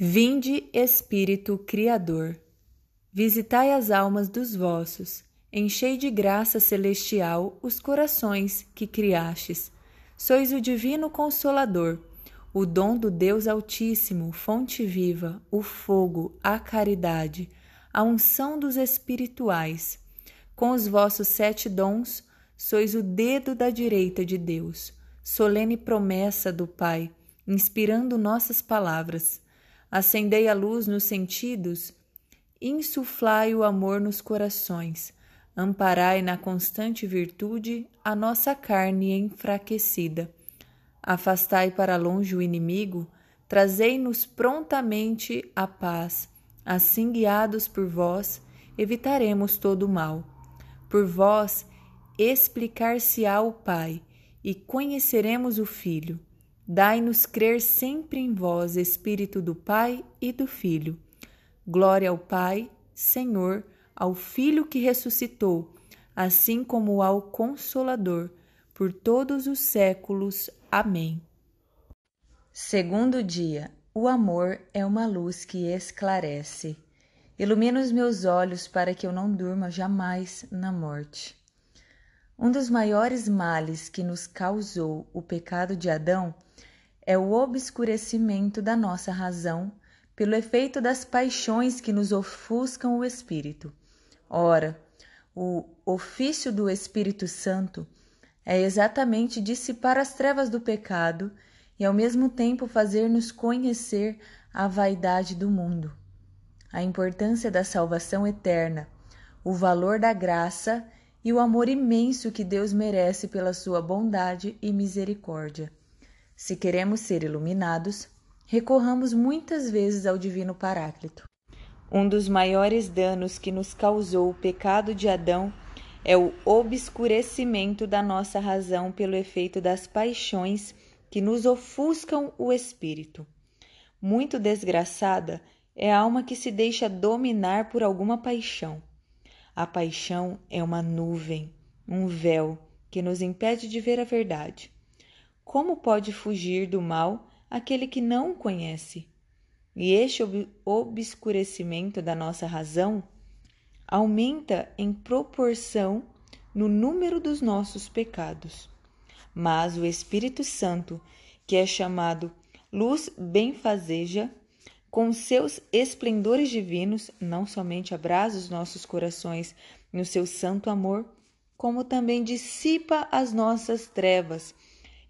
Vinde, Espírito Criador, visitai as almas dos vossos, enchei de graça celestial os corações que criastes. Sois o divino consolador, o dom do Deus Altíssimo, fonte viva, o fogo, a caridade, a unção dos espirituais. Com os vossos sete dons, sois o dedo da direita de Deus, solene promessa do Pai, inspirando nossas palavras acendei a luz nos sentidos, insuflai o amor nos corações, amparai na constante virtude a nossa carne enfraquecida. Afastai para longe o inimigo, trazei-nos prontamente a paz. Assim, guiados por vós, evitaremos todo o mal. Por vós, explicar-se-á o Pai, e conheceremos o Filho. Dai-nos crer sempre em vós, Espírito do Pai e do Filho. Glória ao Pai, Senhor, ao Filho que ressuscitou, assim como ao Consolador, por todos os séculos. Amém. Segundo dia, o amor é uma luz que esclarece. Ilumina os meus olhos para que eu não durma jamais na morte. Um dos maiores males que nos causou o pecado de Adão é o obscurecimento da nossa razão pelo efeito das paixões que nos ofuscam o espírito. Ora, o ofício do Espírito Santo é exatamente dissipar as trevas do pecado e ao mesmo tempo fazer-nos conhecer a vaidade do mundo, a importância da salvação eterna, o valor da graça e o amor imenso que Deus merece pela sua bondade e misericórdia. Se queremos ser iluminados, recorramos muitas vezes ao Divino Paráclito. Um dos maiores danos que nos causou o pecado de Adão é o obscurecimento da nossa razão pelo efeito das paixões que nos ofuscam o espírito. Muito desgraçada é a alma que se deixa dominar por alguma paixão. A paixão é uma nuvem, um véu que nos impede de ver a verdade. Como pode fugir do mal aquele que não o conhece? E este obscurecimento da nossa razão aumenta em proporção no número dos nossos pecados. Mas o Espírito Santo, que é chamado luz benfazeja, com seus esplendores divinos, não somente abrasa os nossos corações no seu santo amor, como também dissipa as nossas trevas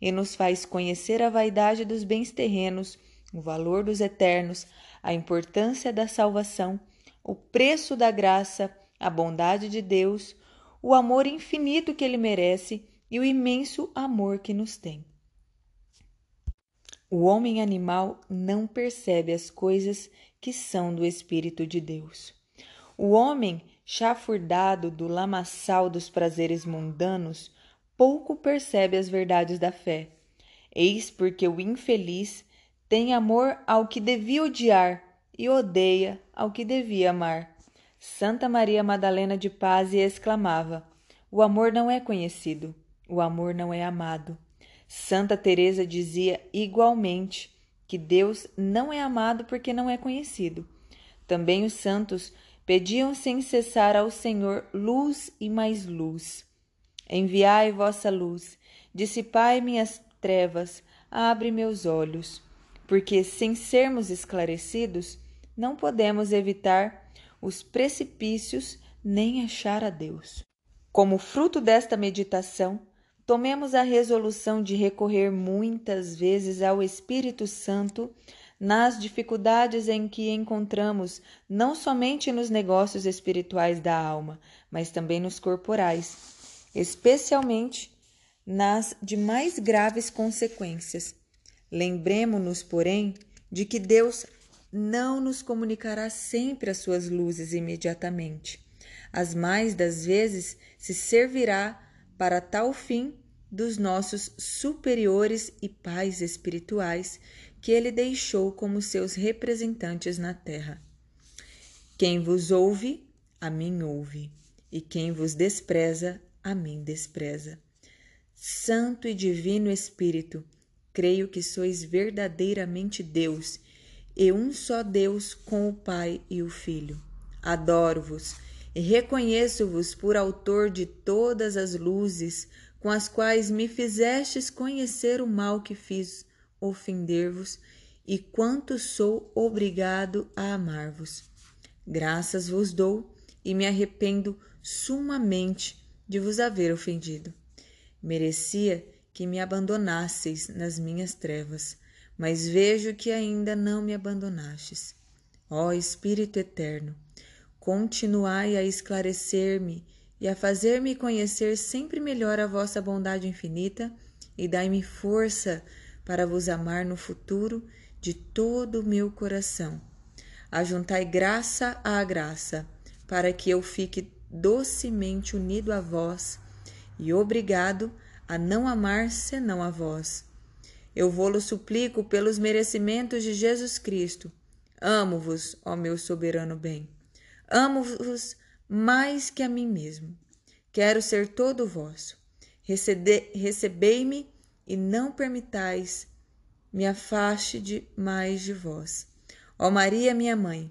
e nos faz conhecer a vaidade dos bens terrenos, o valor dos eternos, a importância da salvação, o preço da graça, a bondade de Deus, o amor infinito que ele merece e o imenso amor que nos tem. O homem animal não percebe as coisas que são do Espírito de Deus. O homem chafurdado do lamaçal dos prazeres mundanos pouco percebe as verdades da fé. Eis porque o infeliz tem amor ao que devia odiar e odeia ao que devia amar. Santa Maria Madalena de Paz exclamava: O amor não é conhecido, o amor não é amado. Santa Teresa dizia igualmente que Deus não é amado porque não é conhecido. Também os santos pediam sem cessar ao Senhor luz e mais luz. Enviai vossa luz, dissipai minhas trevas, abre meus olhos, porque sem sermos esclarecidos, não podemos evitar os precipícios nem achar a Deus. Como fruto desta meditação, tomemos a resolução de recorrer muitas vezes ao Espírito Santo nas dificuldades em que encontramos, não somente nos negócios espirituais da alma, mas também nos corporais especialmente nas de mais graves consequências. Lembremos-nos, porém, de que Deus não nos comunicará sempre as suas luzes imediatamente. As mais das vezes se servirá para tal fim dos nossos superiores e pais espirituais que ele deixou como seus representantes na terra. Quem vos ouve, a mim ouve, e quem vos despreza, a mim despreza. Santo e Divino Espírito, creio que sois verdadeiramente Deus e um só Deus com o Pai e o Filho. Adoro-vos e reconheço-vos por autor de todas as luzes com as quais me fizestes conhecer o mal que fiz ofender-vos e quanto sou obrigado a amar-vos. Graças vos dou e me arrependo sumamente de vos haver ofendido. Merecia que me abandonasseis nas minhas trevas, mas vejo que ainda não me abandonastes. Ó Espírito Eterno, continuai a esclarecer-me e a fazer-me conhecer sempre melhor a vossa bondade infinita, e dai-me força para vos amar no futuro de todo o meu coração. Ajuntai graça à graça, para que eu fique docemente unido a vós e obrigado a não amar senão a vós. Eu vou-lo suplico pelos merecimentos de Jesus Cristo. Amo-vos, ó meu soberano bem. Amo-vos mais que a mim mesmo. Quero ser todo vosso. Recebei-me e não permitais me afaste de mais de vós. Ó Maria, minha mãe,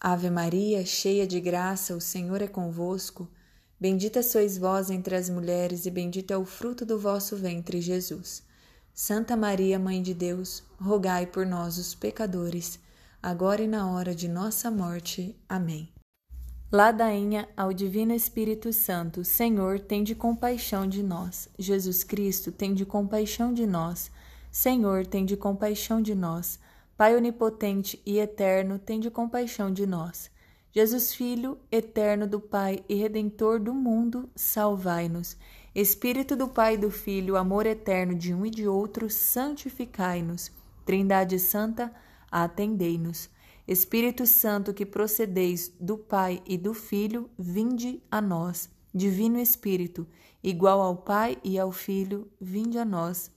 Ave Maria, cheia de graça, o Senhor é convosco. Bendita sois vós entre as mulheres, e bendito é o fruto do vosso ventre, Jesus. Santa Maria, Mãe de Deus, rogai por nós, os pecadores agora e na hora de nossa morte. Amém. Ladainha ao Divino Espírito Santo, Senhor, tem de compaixão de nós. Jesus Cristo, tem de compaixão de nós. Senhor, tem de compaixão de nós. Pai onipotente e eterno, tem de compaixão de nós. Jesus Filho, eterno do Pai e redentor do mundo, salvai-nos. Espírito do Pai e do Filho, amor eterno de um e de outro, santificai-nos. Trindade Santa, atendei-nos. Espírito Santo, que procedeis do Pai e do Filho, vinde a nós. Divino Espírito, igual ao Pai e ao Filho, vinde a nós.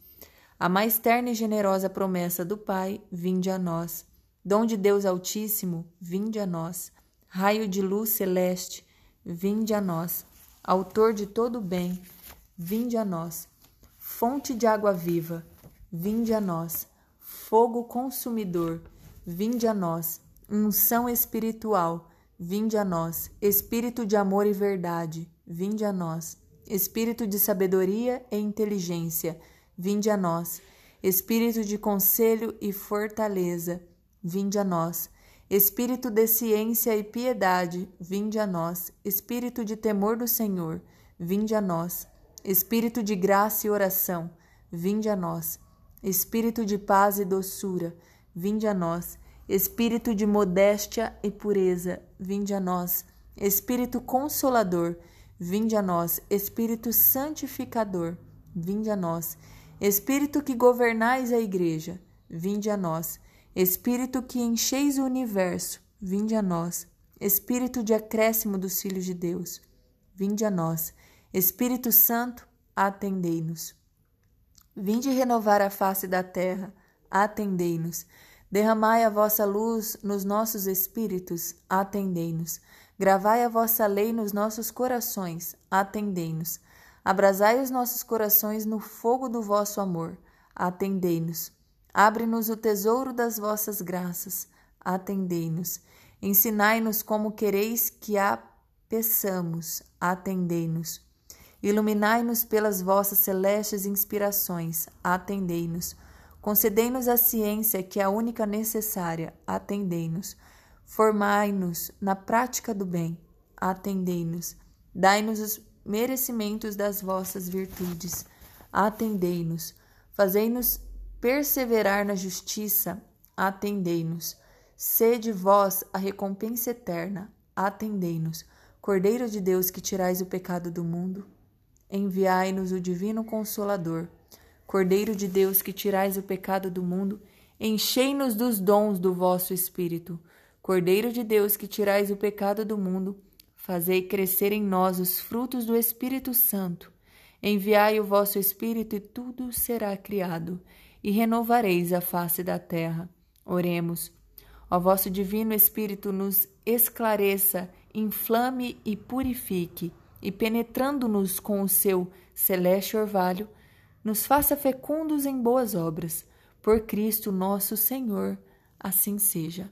A mais terna e generosa promessa do Pai, vinde a nós. Dom de Deus Altíssimo, vinde a nós. Raio de luz celeste, vinde a nós. Autor de todo bem, vinde a nós. Fonte de água viva, vinde a nós fogo consumidor, vinde a nós, unção espiritual, vinde a nós, espírito de amor e verdade, vinde a nós, espírito de sabedoria e inteligência, vinde a nós, espírito de conselho e fortaleza, vinde a nós, espírito de ciência e piedade, vinde a nós, espírito de temor do Senhor, vinde a nós, espírito de graça e oração, vinde a nós Espírito de paz e doçura, vinde a nós. Espírito de modéstia e pureza, vinde a nós. Espírito consolador, vinde a nós. Espírito santificador, vinde a nós. Espírito que governais a igreja, vinde a nós. Espírito que encheis o universo, vinde a nós. Espírito de acréscimo dos filhos de Deus, vinde a nós. Espírito Santo, atendei-nos. Vinde renovar a face da terra, atendei-nos. Derramai a vossa luz nos nossos espíritos, atendei-nos. Gravai a vossa lei nos nossos corações, atendei-nos. Abrasai os nossos corações no fogo do vosso amor, atendei-nos. Abre-nos o tesouro das vossas graças, atendei-nos. Ensinai-nos como quereis que a peçamos, atendei-nos. Iluminai-nos pelas vossas celestes inspirações, atendei-nos. Concedei-nos a ciência que é a única necessária, atendei-nos. Formai-nos na prática do bem, atendei-nos. Dai-nos os merecimentos das vossas virtudes, atendei-nos. Fazei-nos perseverar na justiça, atendei-nos. Sede vós a recompensa eterna, atendei-nos. Cordeiro de Deus que tirais o pecado do mundo, enviai-nos o Divino Consolador. Cordeiro de Deus, que tirais o pecado do mundo, Enchei-nos dos dons do vosso Espírito. Cordeiro de Deus, que tirais o pecado do mundo, fazei crescer em nós os frutos do Espírito Santo. Enviai o vosso Espírito e tudo será criado, e renovareis a face da terra. Oremos. Ó vosso Divino Espírito, nos esclareça, inflame e purifique, e penetrando-nos com o seu celeste orvalho, nos faça fecundos em boas obras por Cristo nosso Senhor, assim seja.